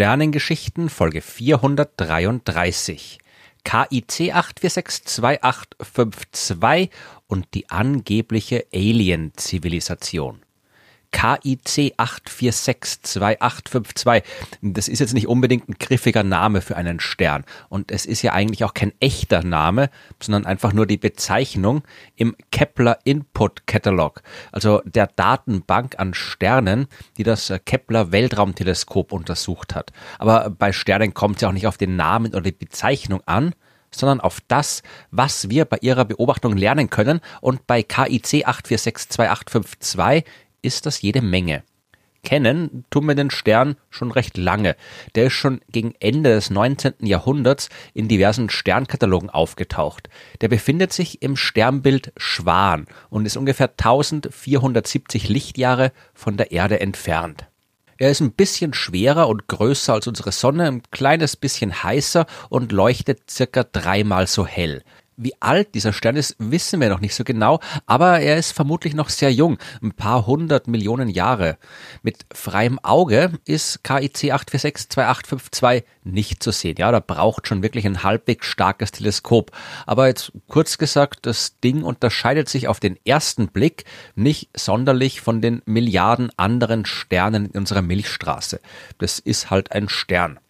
Sternengeschichten Folge 433. KIC 8462852 und die angebliche Alien-Zivilisation. KIC 8462852. Das ist jetzt nicht unbedingt ein griffiger Name für einen Stern. Und es ist ja eigentlich auch kein echter Name, sondern einfach nur die Bezeichnung im Kepler Input Catalog, also der Datenbank an Sternen, die das Kepler Weltraumteleskop untersucht hat. Aber bei Sternen kommt es ja auch nicht auf den Namen oder die Bezeichnung an, sondern auf das, was wir bei ihrer Beobachtung lernen können. Und bei KIC 8462852 ist das jede Menge. Kennen tun wir den Stern schon recht lange. Der ist schon gegen Ende des 19. Jahrhunderts in diversen Sternkatalogen aufgetaucht. Der befindet sich im Sternbild Schwan und ist ungefähr 1470 Lichtjahre von der Erde entfernt. Er ist ein bisschen schwerer und größer als unsere Sonne, ein kleines bisschen heißer und leuchtet circa dreimal so hell. Wie alt dieser Stern ist, wissen wir noch nicht so genau, aber er ist vermutlich noch sehr jung, ein paar hundert Millionen Jahre. Mit freiem Auge ist KIC 8462852 nicht zu sehen. Ja, da braucht schon wirklich ein halbwegs starkes Teleskop. Aber jetzt kurz gesagt, das Ding unterscheidet sich auf den ersten Blick nicht sonderlich von den Milliarden anderen Sternen in unserer Milchstraße. Das ist halt ein Stern.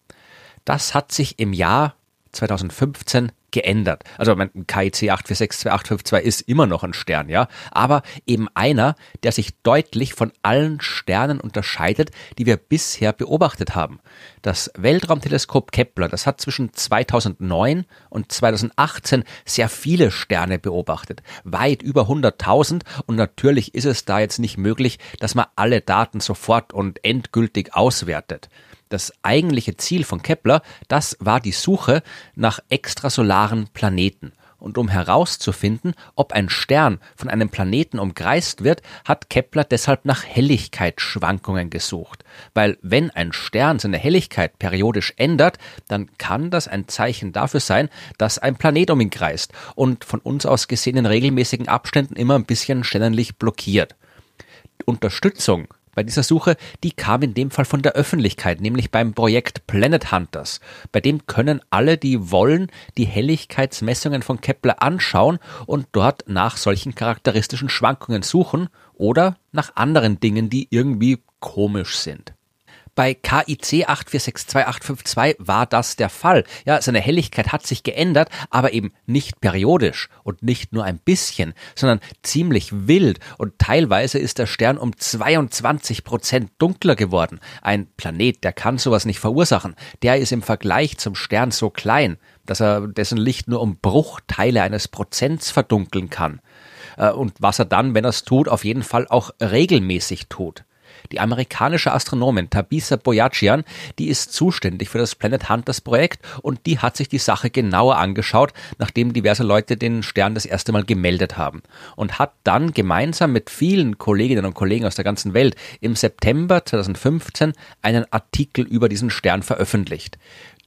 Das hat sich im Jahr 2015 geändert. Also mein KIC 8462852 ist immer noch ein Stern, ja, aber eben einer, der sich deutlich von allen Sternen unterscheidet, die wir bisher beobachtet haben. Das Weltraumteleskop Kepler, das hat zwischen 2009 und 2018 sehr viele Sterne beobachtet, weit über 100.000 und natürlich ist es da jetzt nicht möglich, dass man alle Daten sofort und endgültig auswertet. Das eigentliche Ziel von Kepler, das war die Suche nach extrasolaren Planeten. Und um herauszufinden, ob ein Stern von einem Planeten umkreist wird, hat Kepler deshalb nach Helligkeitsschwankungen gesucht. Weil wenn ein Stern seine Helligkeit periodisch ändert, dann kann das ein Zeichen dafür sein, dass ein Planet um ihn kreist und von uns aus gesehen in regelmäßigen Abständen immer ein bisschen sternenlich blockiert. Unterstützung bei dieser Suche, die kam in dem Fall von der Öffentlichkeit, nämlich beim Projekt Planet Hunters. Bei dem können alle, die wollen, die Helligkeitsmessungen von Kepler anschauen und dort nach solchen charakteristischen Schwankungen suchen oder nach anderen Dingen, die irgendwie komisch sind. Bei KIC 8462852 war das der Fall. Ja, seine Helligkeit hat sich geändert, aber eben nicht periodisch und nicht nur ein bisschen, sondern ziemlich wild und teilweise ist der Stern um 22 Prozent dunkler geworden. Ein Planet, der kann sowas nicht verursachen. Der ist im Vergleich zum Stern so klein, dass er dessen Licht nur um Bruchteile eines Prozents verdunkeln kann. Äh, und was er dann, wenn er es tut, auf jeden Fall auch regelmäßig tut. Die amerikanische Astronomin Tabitha Boyajian, die ist zuständig für das Planet Hunters Projekt und die hat sich die Sache genauer angeschaut, nachdem diverse Leute den Stern das erste Mal gemeldet haben und hat dann gemeinsam mit vielen Kolleginnen und Kollegen aus der ganzen Welt im September 2015 einen Artikel über diesen Stern veröffentlicht.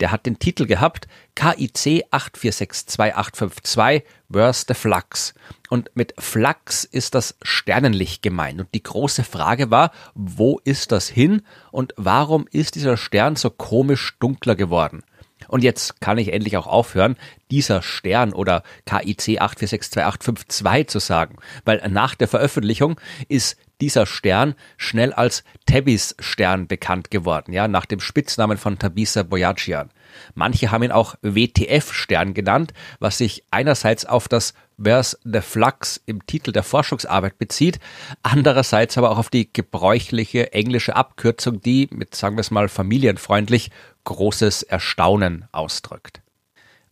Der hat den Titel gehabt KIC 8462852 Where's the Flux? Und mit Flux ist das Sternenlicht gemeint. Und die große Frage war, wo ist das hin und warum ist dieser Stern so komisch dunkler geworden? Und jetzt kann ich endlich auch aufhören, dieser Stern oder KIC 8462852 zu sagen, weil nach der Veröffentlichung ist dieser Stern schnell als Tabis Stern bekannt geworden, ja, nach dem Spitznamen von Tabisa Boyajian. Manche haben ihn auch WTF-Stern genannt, was sich einerseits auf das Where's the Flux im Titel der Forschungsarbeit bezieht, andererseits aber auch auf die gebräuchliche englische Abkürzung, die mit, sagen wir es mal, familienfreundlich großes Erstaunen ausdrückt.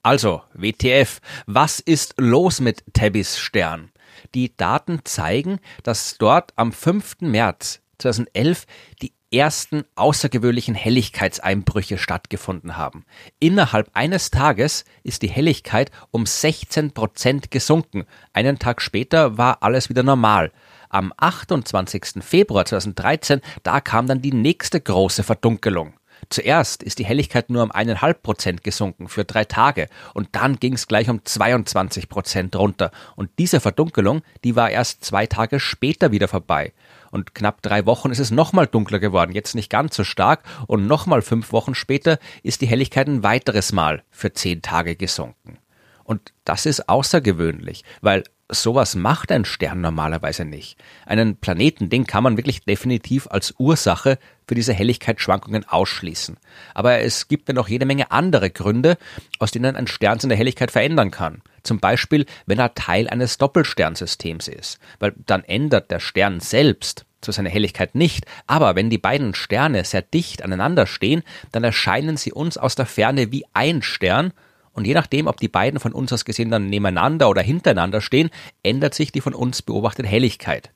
Also, WTF, was ist los mit Tabbys Stern? Die Daten zeigen, dass dort am 5. März 2011 die ersten außergewöhnlichen Helligkeitseinbrüche stattgefunden haben. Innerhalb eines Tages ist die Helligkeit um 16 Prozent gesunken. Einen Tag später war alles wieder normal. Am 28. Februar 2013, da kam dann die nächste große Verdunkelung. Zuerst ist die Helligkeit nur um eineinhalb Prozent gesunken für drei Tage und dann ging es gleich um 22 Prozent runter. Und diese Verdunkelung, die war erst zwei Tage später wieder vorbei. Und knapp drei Wochen ist es nochmal dunkler geworden, jetzt nicht ganz so stark. Und nochmal fünf Wochen später ist die Helligkeit ein weiteres Mal für zehn Tage gesunken. Und das ist außergewöhnlich, weil sowas macht ein Stern normalerweise nicht. Einen Planeten, den kann man wirklich definitiv als Ursache für diese Helligkeitsschwankungen ausschließen. Aber es gibt ja noch jede Menge andere Gründe, aus denen ein Stern seine Helligkeit verändern kann. Zum Beispiel, wenn er Teil eines Doppelsternsystems ist. Weil dann ändert der Stern selbst zu seiner Helligkeit nicht, aber wenn die beiden Sterne sehr dicht aneinander stehen, dann erscheinen sie uns aus der Ferne wie ein Stern und je nachdem, ob die beiden von uns aus gesehen dann nebeneinander oder hintereinander stehen, ändert sich die von uns beobachtete Helligkeit.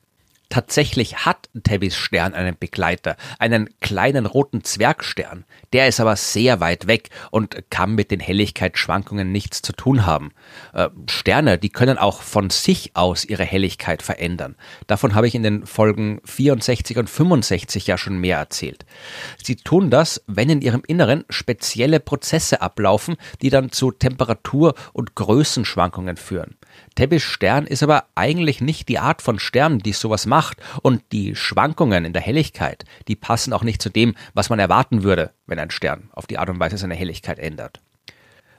Tatsächlich hat Tebbys Stern einen Begleiter, einen kleinen roten Zwergstern. Der ist aber sehr weit weg und kann mit den Helligkeitsschwankungen nichts zu tun haben. Äh, Sterne, die können auch von sich aus ihre Helligkeit verändern. Davon habe ich in den Folgen 64 und 65 ja schon mehr erzählt. Sie tun das, wenn in ihrem Inneren spezielle Prozesse ablaufen, die dann zu Temperatur- und Größenschwankungen führen. Tebbys Stern ist aber eigentlich nicht die Art von Stern, die sowas macht. Und die Schwankungen in der Helligkeit, die passen auch nicht zu dem, was man erwarten würde, wenn ein Stern auf die Art und Weise seine Helligkeit ändert.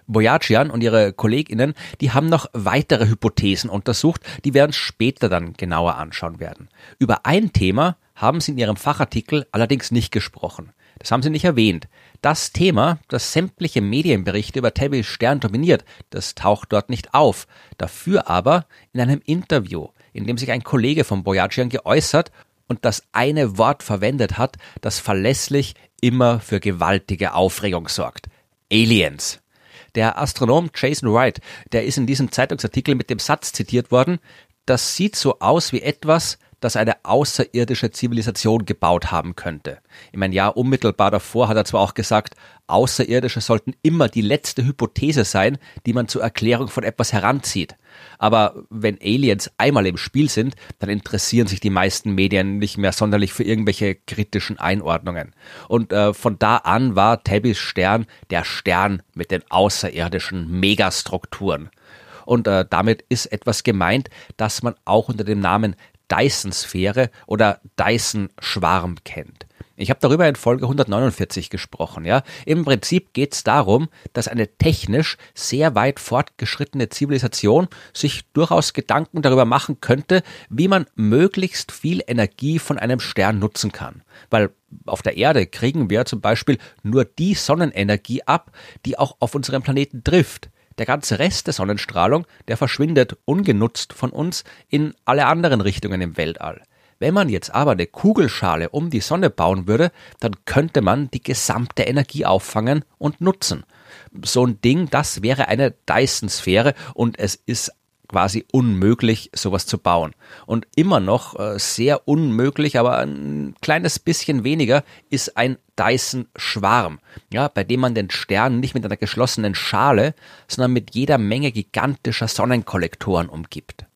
Boyajian und ihre KollegInnen, die haben noch weitere Hypothesen untersucht, die wir uns später dann genauer anschauen werden. Über ein Thema haben sie in ihrem Fachartikel allerdings nicht gesprochen. Das haben sie nicht erwähnt. Das Thema, das sämtliche Medienberichte über Tabby Stern dominiert, das taucht dort nicht auf. Dafür aber in einem Interview, in dem sich ein Kollege von Boyajian geäußert und das eine Wort verwendet hat, das verlässlich immer für gewaltige Aufregung sorgt. Aliens. Der Astronom Jason Wright, der ist in diesem Zeitungsartikel mit dem Satz zitiert worden, das sieht so aus wie etwas, das eine außerirdische Zivilisation gebaut haben könnte. Ich meine, ja, unmittelbar davor hat er zwar auch gesagt, Außerirdische sollten immer die letzte Hypothese sein, die man zur Erklärung von etwas heranzieht. Aber wenn Aliens einmal im Spiel sind, dann interessieren sich die meisten Medien nicht mehr sonderlich für irgendwelche kritischen Einordnungen. Und äh, von da an war Tabbys Stern der Stern mit den außerirdischen Megastrukturen. Und äh, damit ist etwas gemeint, das man auch unter dem Namen Dyson-Sphäre oder Dyson-Schwarm kennt. Ich habe darüber in Folge 149 gesprochen. Ja, im Prinzip geht es darum, dass eine technisch sehr weit fortgeschrittene Zivilisation sich durchaus Gedanken darüber machen könnte, wie man möglichst viel Energie von einem Stern nutzen kann. Weil auf der Erde kriegen wir zum Beispiel nur die Sonnenenergie ab, die auch auf unserem Planeten trifft. Der ganze Rest der Sonnenstrahlung, der verschwindet ungenutzt von uns in alle anderen Richtungen im Weltall. Wenn man jetzt aber eine Kugelschale um die Sonne bauen würde, dann könnte man die gesamte Energie auffangen und nutzen. So ein Ding, das wäre eine Dyson-Sphäre und es ist quasi unmöglich, sowas zu bauen. Und immer noch äh, sehr unmöglich, aber ein kleines bisschen weniger ist ein Dyson-Schwarm, ja, bei dem man den Stern nicht mit einer geschlossenen Schale, sondern mit jeder Menge gigantischer Sonnenkollektoren umgibt.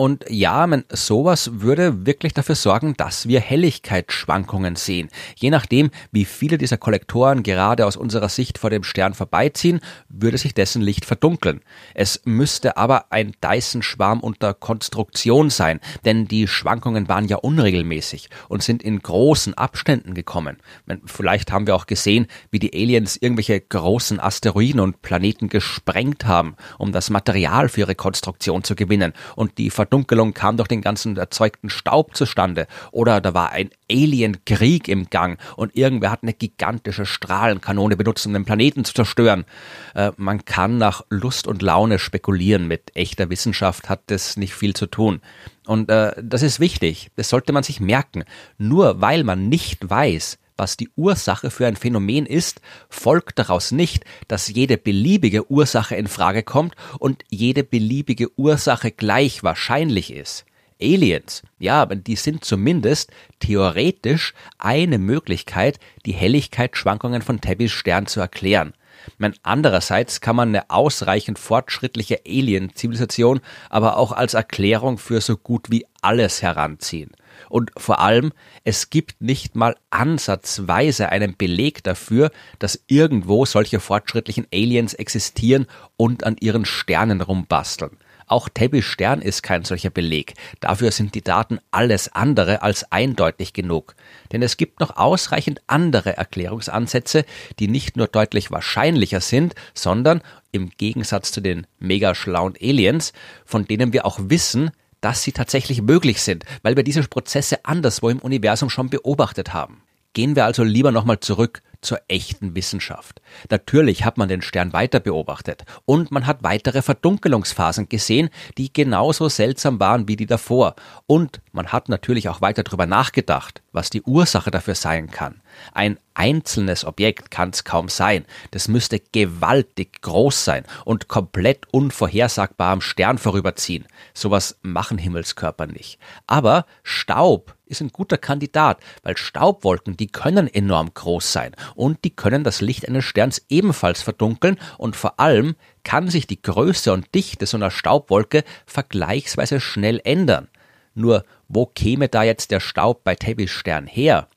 Und ja, man, sowas würde wirklich dafür sorgen, dass wir Helligkeitsschwankungen sehen. Je nachdem, wie viele dieser Kollektoren gerade aus unserer Sicht vor dem Stern vorbeiziehen, würde sich dessen Licht verdunkeln. Es müsste aber ein Dyson-Schwarm unter Konstruktion sein, denn die Schwankungen waren ja unregelmäßig und sind in großen Abständen gekommen. Vielleicht haben wir auch gesehen, wie die Aliens irgendwelche großen Asteroiden und Planeten gesprengt haben, um das Material für ihre Konstruktion zu gewinnen und die Verdunkelung kam durch den ganzen erzeugten Staub zustande. Oder da war ein Alienkrieg im Gang und irgendwer hat eine gigantische Strahlenkanone benutzt, um den Planeten zu zerstören. Äh, man kann nach Lust und Laune spekulieren. Mit echter Wissenschaft hat das nicht viel zu tun. Und äh, das ist wichtig. Das sollte man sich merken. Nur weil man nicht weiß, was die Ursache für ein Phänomen ist, folgt daraus nicht, dass jede beliebige Ursache in Frage kommt und jede beliebige Ursache gleich wahrscheinlich ist. Aliens, ja, die sind zumindest theoretisch eine Möglichkeit, die Helligkeitsschwankungen von Tebbys Stern zu erklären. Man, andererseits kann man eine ausreichend fortschrittliche Alien-Zivilisation aber auch als Erklärung für so gut wie alles heranziehen. Und vor allem, es gibt nicht mal ansatzweise einen Beleg dafür, dass irgendwo solche fortschrittlichen Aliens existieren und an ihren Sternen rumbasteln. Auch Tabby's Stern ist kein solcher Beleg. Dafür sind die Daten alles andere als eindeutig genug. Denn es gibt noch ausreichend andere Erklärungsansätze, die nicht nur deutlich wahrscheinlicher sind, sondern im Gegensatz zu den mega schlauen Aliens, von denen wir auch wissen, dass sie tatsächlich möglich sind, weil wir diese Prozesse anderswo im Universum schon beobachtet haben. Gehen wir also lieber nochmal zurück zur echten Wissenschaft. Natürlich hat man den Stern weiter beobachtet und man hat weitere Verdunkelungsphasen gesehen, die genauso seltsam waren wie die davor. Und man hat natürlich auch weiter darüber nachgedacht, was die Ursache dafür sein kann. Ein einzelnes Objekt kann es kaum sein. Das müsste gewaltig groß sein und komplett unvorhersagbar am Stern vorüberziehen. Sowas machen Himmelskörper nicht. Aber Staub ist ein guter Kandidat, weil Staubwolken, die können enorm groß sein und die können das Licht eines Sterns ebenfalls verdunkeln und vor allem kann sich die Größe und Dichte so einer Staubwolke vergleichsweise schnell ändern. Nur wo käme da jetzt der Staub bei Tabby's Stern her?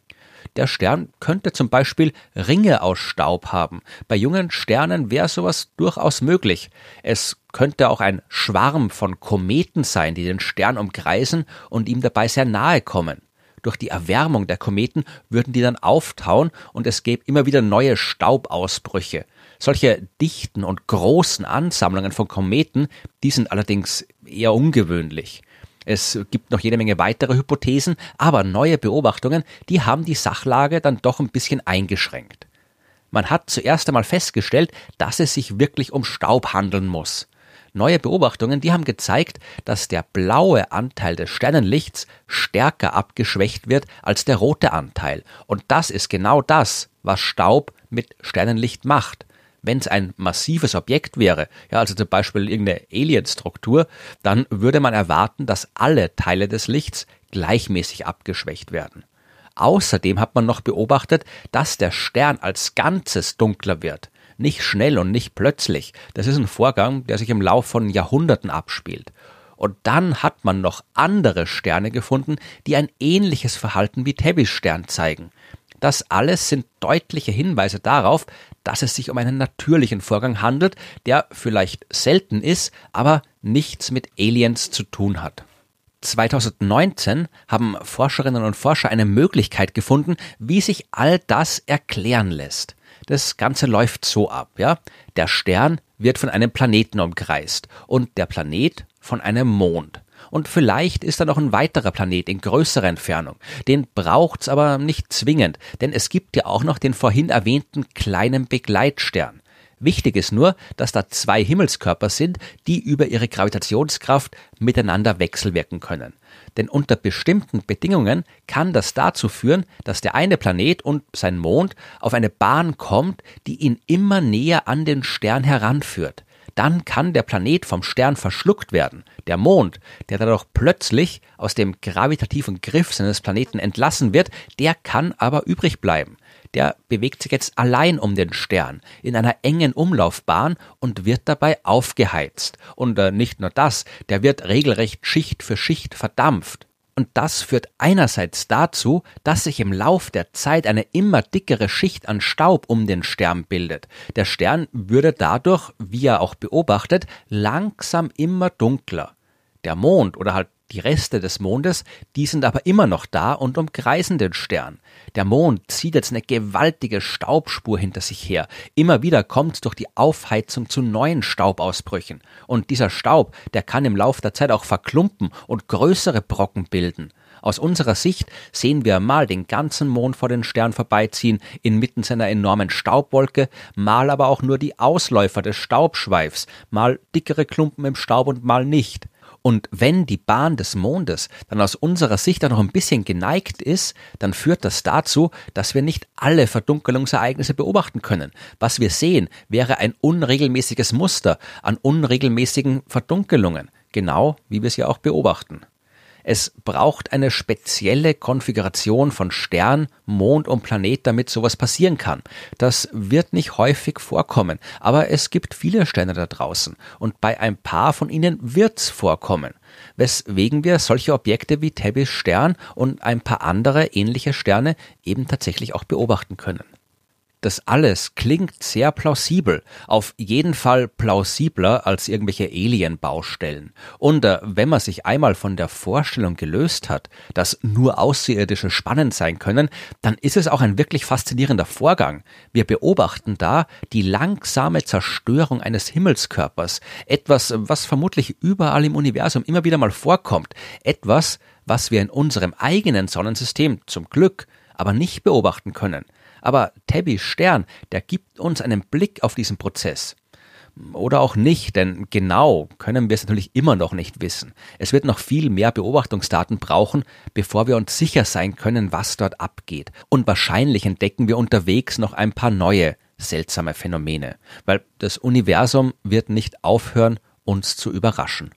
Der Stern könnte zum Beispiel Ringe aus Staub haben. Bei jungen Sternen wäre sowas durchaus möglich. Es könnte auch ein Schwarm von Kometen sein, die den Stern umkreisen und ihm dabei sehr nahe kommen. Durch die Erwärmung der Kometen würden die dann auftauen und es gäbe immer wieder neue Staubausbrüche. Solche dichten und großen Ansammlungen von Kometen, die sind allerdings eher ungewöhnlich. Es gibt noch jede Menge weitere Hypothesen, aber neue Beobachtungen, die haben die Sachlage dann doch ein bisschen eingeschränkt. Man hat zuerst einmal festgestellt, dass es sich wirklich um Staub handeln muss. Neue Beobachtungen, die haben gezeigt, dass der blaue Anteil des Sternenlichts stärker abgeschwächt wird als der rote Anteil. Und das ist genau das, was Staub mit Sternenlicht macht. Wenn es ein massives Objekt wäre, ja, also zum Beispiel irgendeine Alienstruktur, dann würde man erwarten, dass alle Teile des Lichts gleichmäßig abgeschwächt werden. Außerdem hat man noch beobachtet, dass der Stern als Ganzes dunkler wird. Nicht schnell und nicht plötzlich. Das ist ein Vorgang, der sich im Lauf von Jahrhunderten abspielt. Und dann hat man noch andere Sterne gefunden, die ein ähnliches Verhalten wie Tabby's Stern zeigen. Das alles sind deutliche Hinweise darauf, dass es sich um einen natürlichen Vorgang handelt, der vielleicht selten ist, aber nichts mit Aliens zu tun hat. 2019 haben Forscherinnen und Forscher eine Möglichkeit gefunden, wie sich all das erklären lässt. Das Ganze läuft so ab, ja. Der Stern wird von einem Planeten umkreist und der Planet von einem Mond. Und vielleicht ist da noch ein weiterer Planet in größerer Entfernung. Den braucht's aber nicht zwingend, denn es gibt ja auch noch den vorhin erwähnten kleinen Begleitstern. Wichtig ist nur, dass da zwei Himmelskörper sind, die über ihre Gravitationskraft miteinander wechselwirken können. Denn unter bestimmten Bedingungen kann das dazu führen, dass der eine Planet und sein Mond auf eine Bahn kommt, die ihn immer näher an den Stern heranführt dann kann der Planet vom Stern verschluckt werden. Der Mond, der dadurch plötzlich aus dem gravitativen Griff seines Planeten entlassen wird, der kann aber übrig bleiben. Der bewegt sich jetzt allein um den Stern in einer engen Umlaufbahn und wird dabei aufgeheizt. Und äh, nicht nur das, der wird regelrecht Schicht für Schicht verdampft. Und das führt einerseits dazu, dass sich im Lauf der Zeit eine immer dickere Schicht an Staub um den Stern bildet. Der Stern würde dadurch, wie er auch beobachtet, langsam immer dunkler. Der Mond oder halt die Reste des Mondes, die sind aber immer noch da und umkreisen den Stern. Der Mond zieht jetzt eine gewaltige Staubspur hinter sich her. Immer wieder kommt es durch die Aufheizung zu neuen Staubausbrüchen. Und dieser Staub, der kann im Lauf der Zeit auch verklumpen und größere Brocken bilden. Aus unserer Sicht sehen wir mal den ganzen Mond vor den Stern vorbeiziehen, inmitten seiner enormen Staubwolke, mal aber auch nur die Ausläufer des Staubschweifs, mal dickere Klumpen im Staub und mal nicht. Und wenn die Bahn des Mondes dann aus unserer Sicht dann noch ein bisschen geneigt ist, dann führt das dazu, dass wir nicht alle Verdunkelungsereignisse beobachten können. Was wir sehen, wäre ein unregelmäßiges Muster an unregelmäßigen Verdunkelungen, genau wie wir es ja auch beobachten. Es braucht eine spezielle Konfiguration von Stern, Mond und Planet, damit sowas passieren kann. Das wird nicht häufig vorkommen, aber es gibt viele Sterne da draußen und bei ein paar von ihnen wird's vorkommen, weswegen wir solche Objekte wie Tebbys Stern und ein paar andere ähnliche Sterne eben tatsächlich auch beobachten können. Das alles klingt sehr plausibel, auf jeden Fall plausibler als irgendwelche Alien-Baustellen. Und äh, wenn man sich einmal von der Vorstellung gelöst hat, dass nur Außerirdische spannend sein können, dann ist es auch ein wirklich faszinierender Vorgang. Wir beobachten da die langsame Zerstörung eines Himmelskörpers, etwas, was vermutlich überall im Universum immer wieder mal vorkommt, etwas, was wir in unserem eigenen Sonnensystem zum Glück aber nicht beobachten können. Aber Tebbys Stern, der gibt uns einen Blick auf diesen Prozess. Oder auch nicht, denn genau können wir es natürlich immer noch nicht wissen. Es wird noch viel mehr Beobachtungsdaten brauchen, bevor wir uns sicher sein können, was dort abgeht. Und wahrscheinlich entdecken wir unterwegs noch ein paar neue, seltsame Phänomene, weil das Universum wird nicht aufhören, uns zu überraschen.